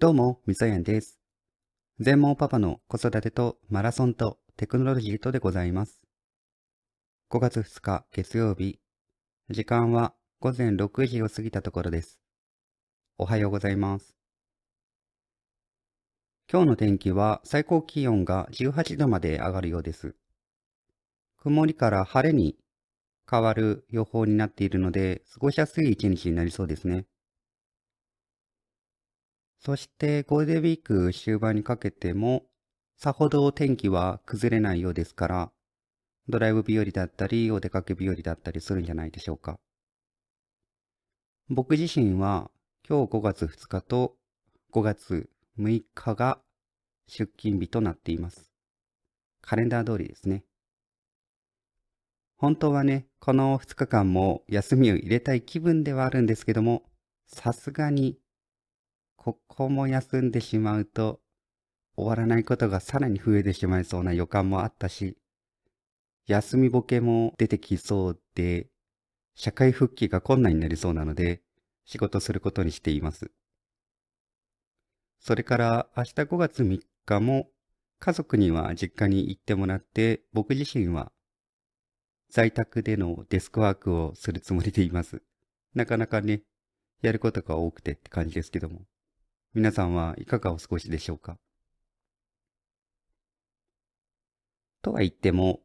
どうも、みそやんです。全盲パパの子育てとマラソンとテクノロジーとでございます。5月2日月曜日、時間は午前6時を過ぎたところです。おはようございます。今日の天気は最高気温が18度まで上がるようです。曇りから晴れに変わる予報になっているので、過ごしやすい一日になりそうですね。そしてゴールデンウィーク終盤にかけても、さほど天気は崩れないようですから、ドライブ日和だったり、お出かけ日和だったりするんじゃないでしょうか。僕自身は今日5月2日と5月6日が出勤日となっています。カレンダー通りですね。本当はね、この2日間も休みを入れたい気分ではあるんですけども、さすがにここも休んでしまうと、終わらないことがさらに増えてしまいそうな予感もあったし、休みボケも出てきそうで、社会復帰が困難になりそうなので、仕事することにしています。それから明日5月3日も、家族には実家に行ってもらって、僕自身は在宅でのデスクワークをするつもりでいます。なかなかね、やることが多くてって感じですけども。皆さんはいかがお過ごしでしょうか？とは言っても、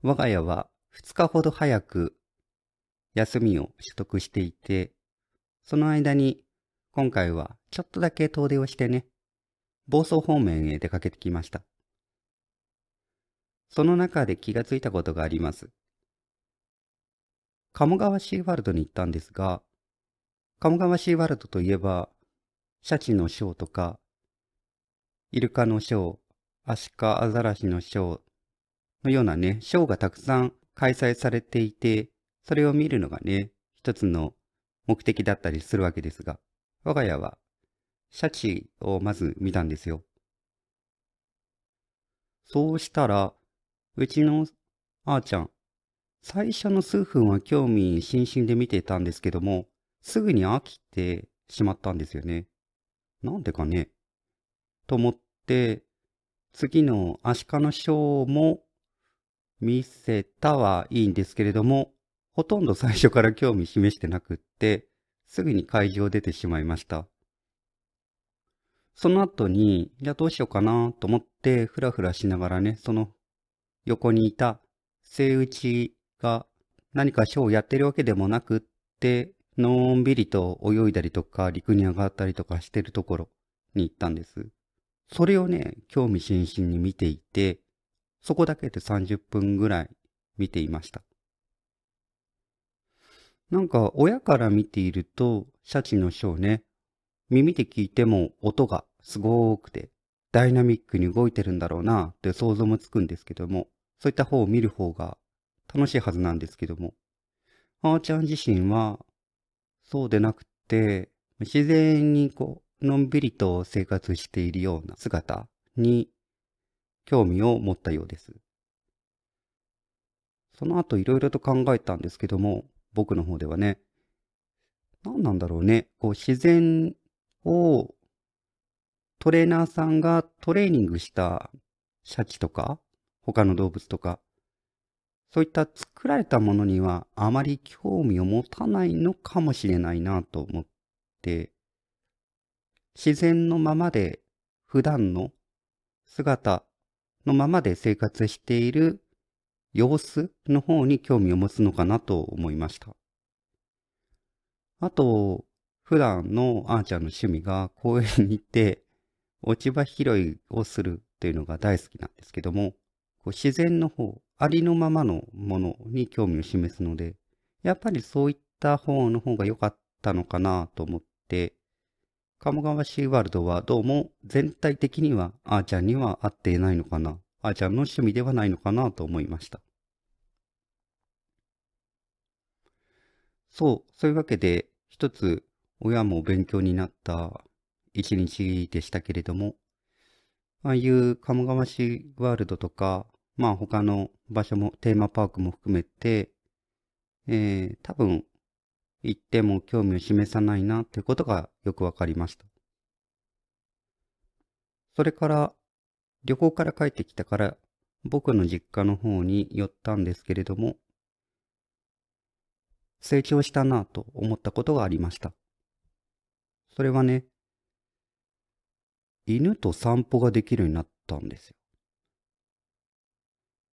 我が家は2日ほど早く休みを取得していて、その間に今回はちょっとだけ遠出をしてね、房総方面へ出かけてきました。その中で気がついたことがあります。鴨川シーワールドに行ったんですが、鴨川シーワールドといえば、シャチのショーとか、イルカのショー、アシカアザラシのショーのようなね、ショーがたくさん開催されていて、それを見るのがね、一つの目的だったりするわけですが、我が家はシャチをまず見たんですよ。そうしたら、うちのあーちゃん、最初の数分は興味津々で見てたんですけども、すぐに飽きてしまったんですよね。なんでかね？と思って、次のアシカのショーも見せたはいいんですけれども、ほとんど最初から興味示してなくって、すぐに会場出てしまいました。その後に、じゃあどうしようかなと思って、ふらふらしながらね、その横にいたセイウチが何かショーをやってるわけでもなくって、のんびりと泳いだりとか陸に上がったりとかしてるところに行ったんです。それをね、興味津々に見ていて、そこだけで30分ぐらい見ていました。なんか親から見ていると、シャチのショーね、耳で聞いても音がすごくて、ダイナミックに動いてるんだろうなって想像もつくんですけども、そういった方を見る方が楽しいはずなんですけども、あーちゃん自身はそうでなくて、自然にこう、のんびりと生活しているような姿に興味を持ったようです。その後いろいろと考えたんですけども、僕の方ではね、何なんだろうね、こう自然をトレーナーさんがトレーニングしたシャチとか、他の動物とか、そういった作られたものにはあまり興味を持たないのかもしれないなと思って、自然のままで普段の姿のままで生活している様子の方に興味を持つのかなと思いました。あと、普段のあーちゃんの趣味が公園に行って落ち葉拾いをするっていうのが大好きなんですけども、こう自然の方、ありのままのものに興味を示すので、やっぱりそういった方の方が良かったのかなと思って、鴨川シーワールドはどうも全体的にはあーちゃんには合っていないのかな、あーちゃんの趣味ではないのかなと思いました。そう、そういうわけで、一つ親も勉強になった一日でしたけれども、ああいう鴨川市ワールドとか、まあ他の場所も、テーマパークも含めて、えー、多分行っても興味を示さないなっていうことがよくわかりました。それから旅行から帰ってきたから僕の実家の方に寄ったんですけれども、成長したなと思ったことがありました。それはね、犬と散歩ができるようになったんですよ。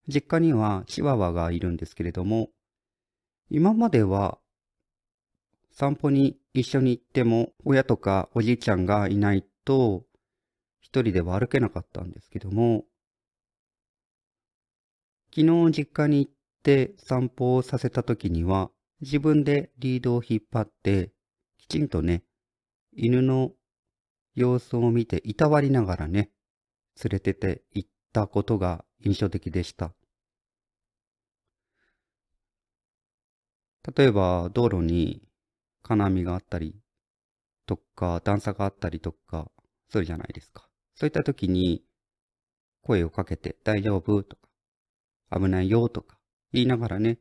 実家にはチワワがいるんですけれども、今までは散歩に一緒に行っても親とかおじいちゃんがいないと一人では歩けなかったんですけども、昨日実家に行って散歩をさせた時には自分でリードを引っ張ってきちんとね、犬の様子を見ていたわりながらね、連れてて行ったことが印象的でした。例えば道路に金網があったりとか段差があったりとかするじゃないですか。そういった時に声をかけて大丈夫？とか危ないよ？とか言いながらね、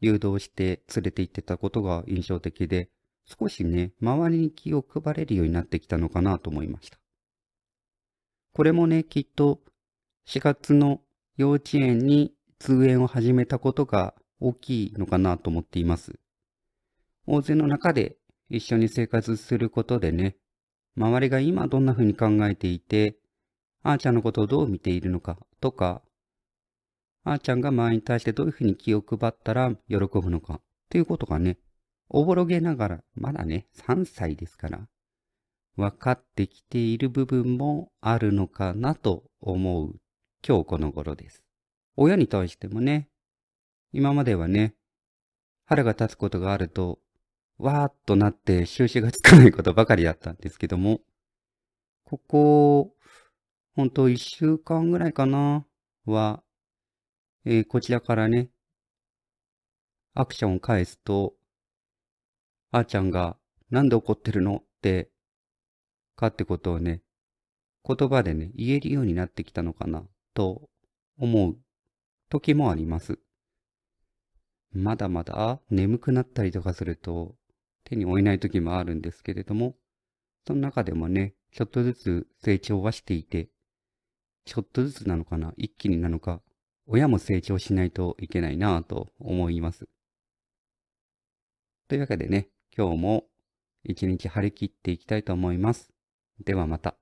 誘導して連れて行ってたことが印象的で、少しね、周りに気を配れるようになってきたのかなと思いました。これもね、きっと4月の幼稚園に通園を始めたことが大きいのかなと思っています。大勢の中で一緒に生活することでね、周りが今どんな風に考えていて、あーちゃんのことをどう見ているのかとか、あーちゃんが周りに対してどういう風に気を配ったら喜ぶのかっていうことがね、おぼろげながら、まだね、3歳ですから、分かってきている部分もあるのかなと思う今日この頃です。親に対してもね、今まではね、腹が立つことがあると、わーっとなって収拾がつかないことばかりだったんですけども、ここ、ほんと一週間ぐらいかな、は、えー、こちらからね、アクションを返すと、あーちゃんがなんで怒ってるの？って、かってことをね、言葉でね、言えるようになってきたのかな、と思う時もあります。まだまだ眠くなったりとかすると手に負えない時もあるんですけれども、その中でもね、ちょっとずつ成長はしていて、ちょっとずつなのかな、一気になのか、親も成長しないといけないなぁと思います。というわけでね、今日も一日張り切っていきたいと思います。ではまた。